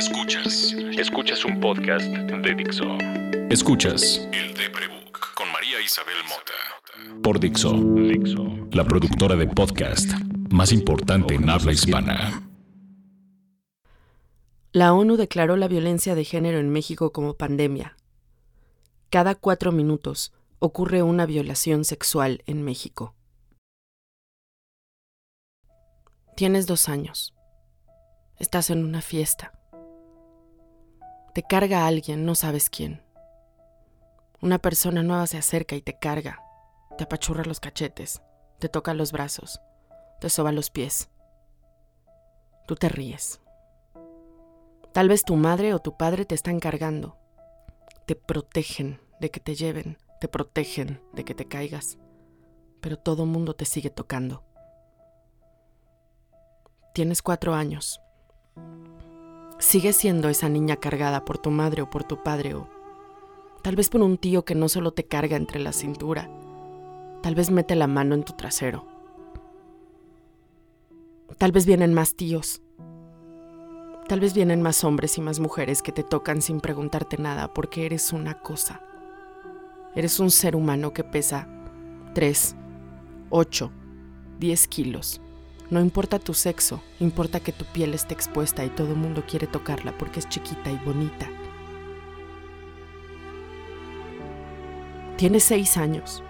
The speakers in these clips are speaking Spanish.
Escuchas. Escuchas un podcast de Dixo. Escuchas El Deprebook con María Isabel Mota. Por Dixo. Dixo. La productora de podcast más importante en habla hispana. La ONU declaró la violencia de género en México como pandemia. Cada cuatro minutos ocurre una violación sexual en México. Tienes dos años. Estás en una fiesta. Te carga alguien, no sabes quién. Una persona nueva se acerca y te carga, te apachurra los cachetes, te toca los brazos, te soba los pies. Tú te ríes. Tal vez tu madre o tu padre te están cargando. Te protegen de que te lleven, te protegen de que te caigas, pero todo mundo te sigue tocando. Tienes cuatro años. Sigues siendo esa niña cargada por tu madre o por tu padre o tal vez por un tío que no solo te carga entre la cintura, tal vez mete la mano en tu trasero. Tal vez vienen más tíos. Tal vez vienen más hombres y más mujeres que te tocan sin preguntarte nada porque eres una cosa. Eres un ser humano que pesa 3, 8, 10 kilos no importa tu sexo, importa que tu piel esté expuesta y todo el mundo quiere tocarla porque es chiquita y bonita. Tienes seis años.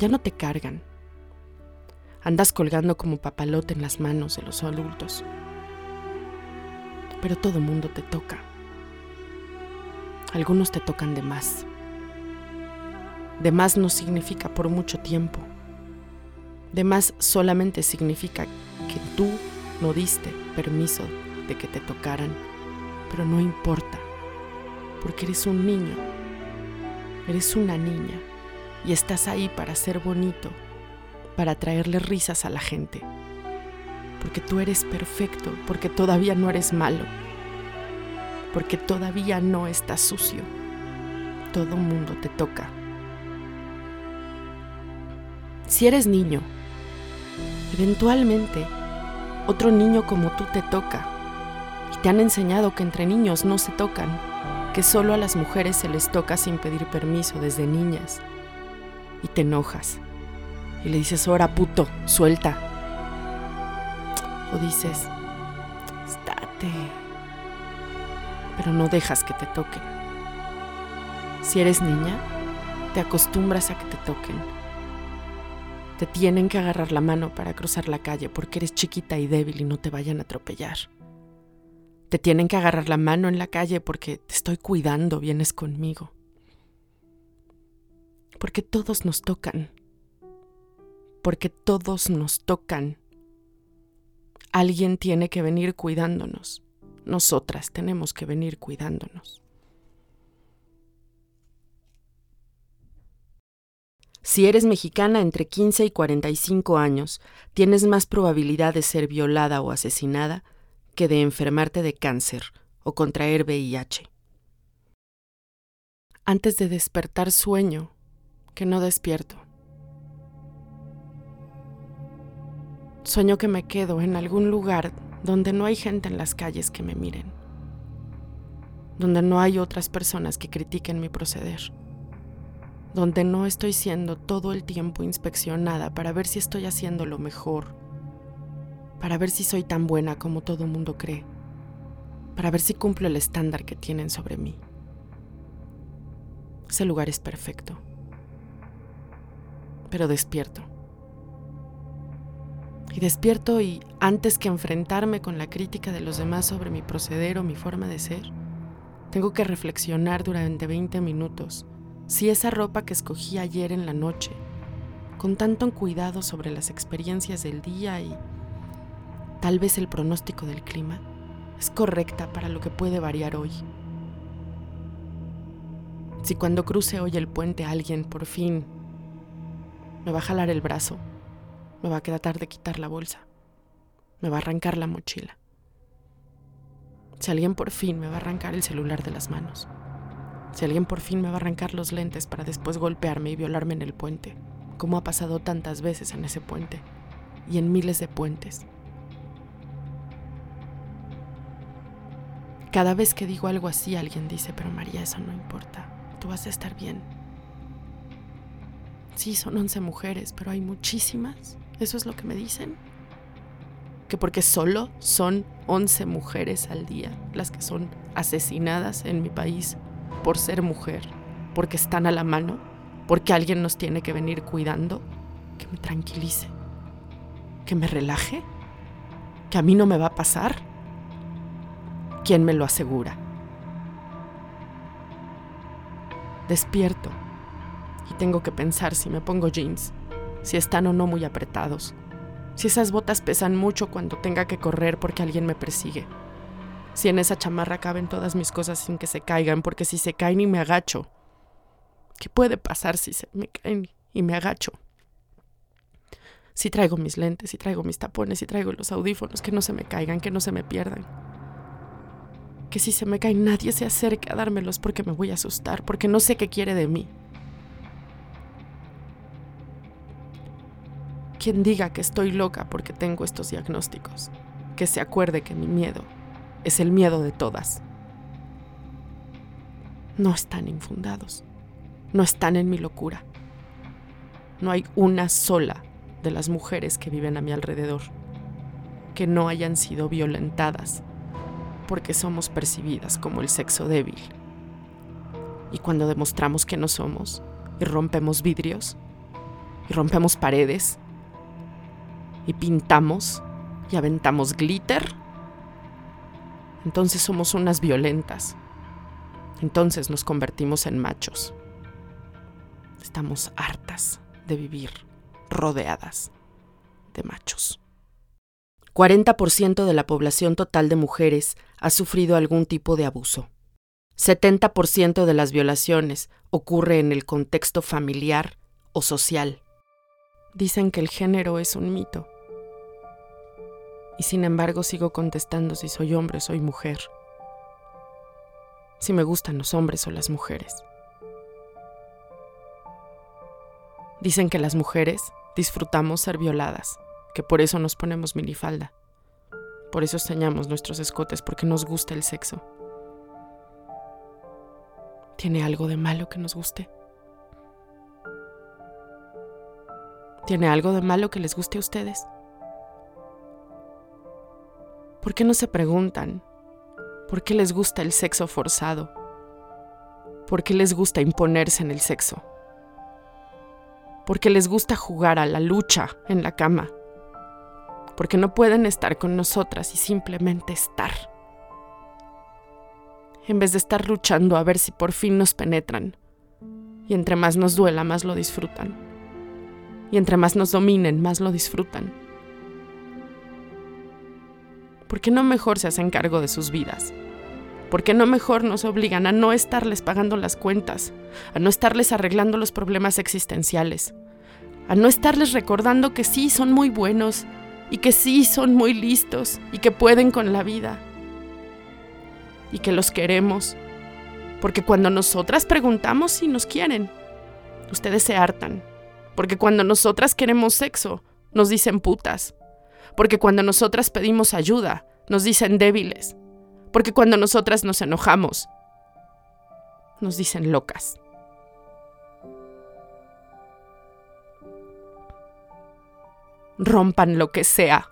Ya no te cargan. Andas colgando como papalote en las manos de los adultos. Pero todo el mundo te toca. Algunos te tocan de más. De más no significa por mucho tiempo de más solamente significa que tú no diste permiso de que te tocaran, pero no importa, porque eres un niño, eres una niña y estás ahí para ser bonito, para traerle risas a la gente, porque tú eres perfecto, porque todavía no eres malo, porque todavía no estás sucio, todo mundo te toca. Si eres niño, Eventualmente, otro niño como tú te toca. Y te han enseñado que entre niños no se tocan, que solo a las mujeres se les toca sin pedir permiso desde niñas. Y te enojas. Y le dices, ahora puto, suelta. O dices, estate. Pero no dejas que te toquen. Si eres niña, te acostumbras a que te toquen te tienen que agarrar la mano para cruzar la calle porque eres chiquita y débil y no te vayan a atropellar. Te tienen que agarrar la mano en la calle porque te estoy cuidando, vienes conmigo. Porque todos nos tocan. Porque todos nos tocan. Alguien tiene que venir cuidándonos. Nosotras tenemos que venir cuidándonos. Si eres mexicana entre 15 y 45 años, tienes más probabilidad de ser violada o asesinada que de enfermarte de cáncer o contraer VIH. Antes de despertar sueño, que no despierto. Sueño que me quedo en algún lugar donde no hay gente en las calles que me miren, donde no hay otras personas que critiquen mi proceder donde no estoy siendo todo el tiempo inspeccionada para ver si estoy haciendo lo mejor, para ver si soy tan buena como todo el mundo cree, para ver si cumplo el estándar que tienen sobre mí. Ese lugar es perfecto, pero despierto. Y despierto y antes que enfrentarme con la crítica de los demás sobre mi proceder o mi forma de ser, tengo que reflexionar durante 20 minutos si esa ropa que escogí ayer en la noche, con tanto cuidado sobre las experiencias del día y tal vez el pronóstico del clima, es correcta para lo que puede variar hoy. Si cuando cruce hoy el puente alguien por fin me va a jalar el brazo, me va a tratar de quitar la bolsa, me va a arrancar la mochila. Si alguien por fin me va a arrancar el celular de las manos si alguien por fin me va a arrancar los lentes para después golpearme y violarme en el puente, como ha pasado tantas veces en ese puente y en miles de puentes. cada vez que digo algo así alguien dice, pero María, eso no importa, tú vas a estar bien. Sí, son 11 mujeres, pero hay muchísimas. Eso es lo que me dicen. Que porque solo son 11 mujeres al día las que son asesinadas en mi país por ser mujer, porque están a la mano, porque alguien nos tiene que venir cuidando, que me tranquilice, que me relaje, que a mí no me va a pasar. ¿Quién me lo asegura? Despierto y tengo que pensar si me pongo jeans, si están o no muy apretados, si esas botas pesan mucho cuando tenga que correr porque alguien me persigue, si en esa chamarra caben todas mis cosas sin que se caigan, porque si se caen y me agacho, ¿qué puede pasar si se me caen y me agacho? Si traigo mis lentes, si traigo mis tapones, si traigo los audífonos, que no se me caigan, que no se me pierdan. Que si se me caen nadie se acerque a dármelos porque me voy a asustar, porque no sé qué quiere de mí. Quien diga que estoy loca porque tengo estos diagnósticos, que se acuerde que mi miedo es el miedo de todas. No están infundados, no están en mi locura. No hay una sola de las mujeres que viven a mi alrededor que no hayan sido violentadas porque somos percibidas como el sexo débil. Y cuando demostramos que no somos y rompemos vidrios y rompemos paredes y pintamos y aventamos glitter, entonces somos unas violentas. Entonces nos convertimos en machos. Estamos hartas de vivir rodeadas de machos. 40% de la población total de mujeres ha sufrido algún tipo de abuso. 70% de las violaciones ocurre en el contexto familiar o social. Dicen que el género es un mito. Y sin embargo sigo contestando si soy hombre o soy mujer. Si me gustan los hombres o las mujeres. Dicen que las mujeres disfrutamos ser violadas, que por eso nos ponemos minifalda. Por eso enseñamos nuestros escotes, porque nos gusta el sexo. ¿Tiene algo de malo que nos guste? ¿Tiene algo de malo que les guste a ustedes? ¿Por qué no se preguntan por qué les gusta el sexo forzado? ¿Por qué les gusta imponerse en el sexo? ¿Por qué les gusta jugar a la lucha en la cama? Porque no pueden estar con nosotras y simplemente estar. En vez de estar luchando a ver si por fin nos penetran. Y entre más nos duela, más lo disfrutan. Y entre más nos dominen, más lo disfrutan. ¿Por qué no mejor se hacen cargo de sus vidas? ¿Por qué no mejor nos obligan a no estarles pagando las cuentas, a no estarles arreglando los problemas existenciales, a no estarles recordando que sí son muy buenos y que sí son muy listos y que pueden con la vida y que los queremos? Porque cuando nosotras preguntamos si nos quieren, ustedes se hartan. Porque cuando nosotras queremos sexo, nos dicen putas. Porque cuando nosotras pedimos ayuda, nos dicen débiles. Porque cuando nosotras nos enojamos, nos dicen locas. Rompan lo que sea.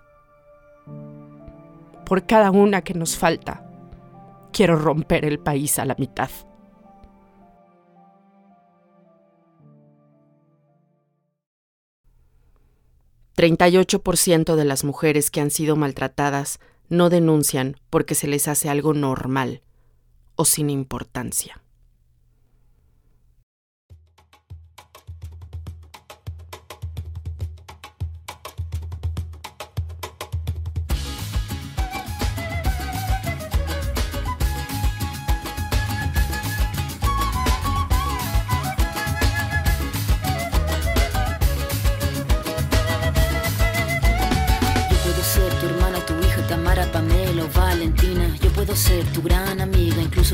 Por cada una que nos falta, quiero romper el país a la mitad. 38% de las mujeres que han sido maltratadas no denuncian porque se les hace algo normal o sin importancia.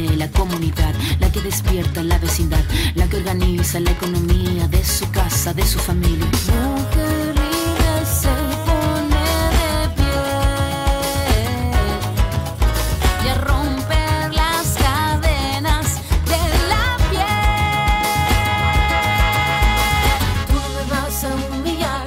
La comunidad, la que despierta la vecindad, la que organiza la economía de su casa, de su familia. Mujer libre se pone de pie Y a romper las cadenas de la piel. Tú no me vas a humillar,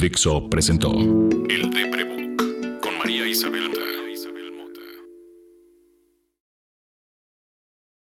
Dixo presentó El Deprebook con María Isabel.